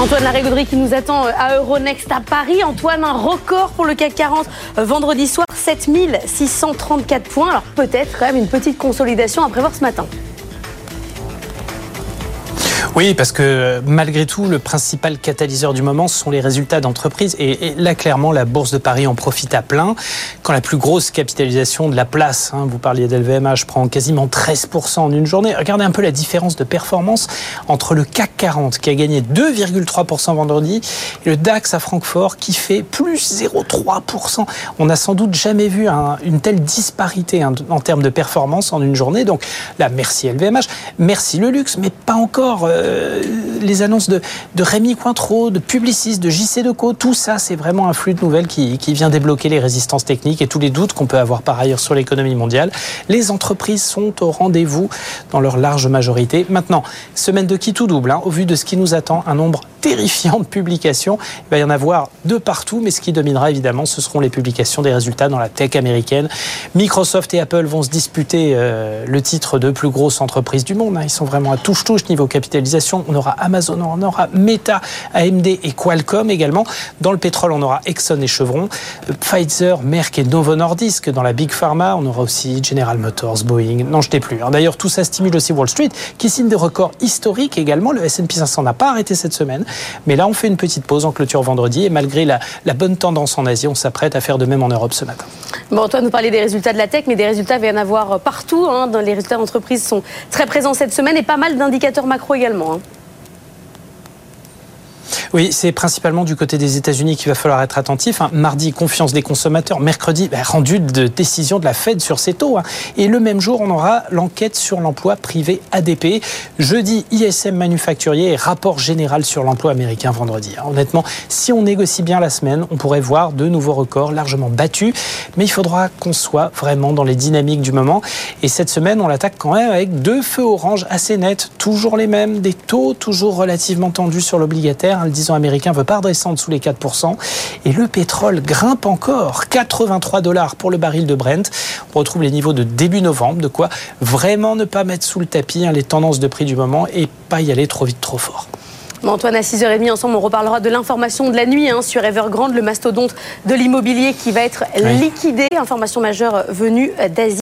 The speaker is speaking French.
Antoine Larigauderie qui nous attend euh, à Euronext à Paris. Antoine, un record pour le CAC 40 euh, vendredi soir, 7634 points. Alors peut-être quand même une petite consolidation à prévoir ce matin. Oui, parce que malgré tout, le principal catalyseur du moment sont les résultats d'entreprise. Et, là, clairement, la Bourse de Paris en profite à plein. Quand la plus grosse capitalisation de la place, hein, vous parliez d'LVMH, prend quasiment 13% en une journée. Regardez un peu la différence de performance entre le CAC 40, qui a gagné 2,3% vendredi, et le DAX à Francfort, qui fait plus 0,3%. On n'a sans doute jamais vu une telle disparité hein, en termes de performance en une journée. Donc là, merci LVMH, merci le luxe, mais pas encore. Euh, euh, les annonces de, Rémi Cointreau, de Publicis, de JC Deco, tout ça, c'est vraiment un flux de nouvelles qui, vient débloquer les résistances techniques et tous les doutes qu'on peut avoir par ailleurs sur l'économie mondiale. Les entreprises sont au rendez-vous dans leur large majorité. Maintenant, semaine de qui tout double, hein, au vu de ce qui nous attend, un nombre terrifiant de publications. Il va y en avoir de partout, mais ce qui dominera évidemment, ce seront les publications des résultats dans la tech américaine. Microsoft et Apple vont se disputer euh, le titre de plus grosse entreprise du monde. Hein. Ils sont vraiment à touche-touche niveau on aura Amazon, on aura Meta, AMD et Qualcomm également. Dans le pétrole, on aura Exxon et Chevron, Pfizer, Merck et Novo Nordisk. Dans la Big Pharma, on aura aussi General Motors, Boeing. Non, je t'ai plus. Hein. D'ailleurs, tout ça stimule aussi Wall Street, qui signe des records historiques également. Le S&P 500 n'a pas arrêté cette semaine. Mais là, on fait une petite pause en clôture vendredi. Et malgré la, bonne tendance en Asie, on s'apprête à faire de même en Europe ce matin. Bon, toi, nous parler des résultats de la tech, mais des résultats, il va en avoir partout. Hein. Les résultats d'entreprise sont très présents cette semaine et pas mal d'indicateurs macro également. Hein. Oui, c'est principalement du côté des États-Unis qu'il va falloir être attentif. Hein. Mardi, confiance des consommateurs. Mercredi, bah, rendu de décision de la Fed sur ses taux. Hein. Et le même jour, on aura l'enquête sur l'emploi privé ADP. Jeudi, ISM manufacturier et rapport général sur l'emploi américain vendredi. Hein. Honnêtement, si on négocie bien la semaine, on pourrait voir de nouveaux records largement battus. Mais il faudra qu'on soit vraiment dans les dynamiques du moment. Et cette semaine, on l'attaque quand même avec deux feux orange assez nets, toujours les mêmes, des taux toujours relativement tendus sur l'obligataire américain veut pas redescendre sous les 4%. Et le pétrole grimpe encore. 83 dollars pour le baril de Brent. On retrouve les niveaux de début novembre. De quoi vraiment ne pas mettre sous le tapis hein, les tendances de prix du moment et pas y aller trop vite, trop fort. Antoine, à 6h30, ensemble, on reparlera de l'information de la nuit hein, sur Evergrande, le mastodonte de l'immobilier qui va être liquidé. Information majeure venue d'Asie.